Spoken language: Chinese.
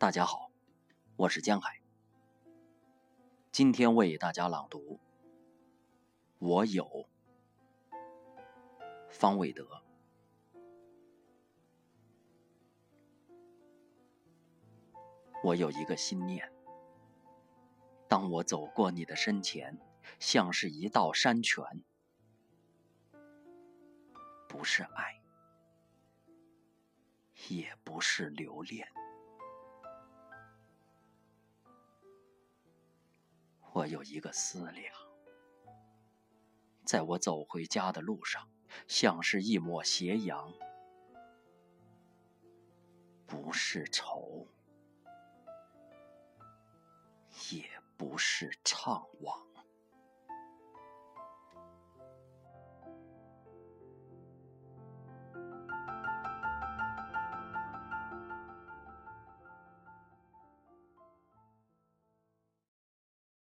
大家好，我是江海。今天为大家朗读《我有》，方伟德。我有一个心念，当我走过你的身前，像是一道山泉，不是爱，也不是留恋。我有一个思量，在我走回家的路上，像是一抹斜阳，不是愁，也不是怅惘。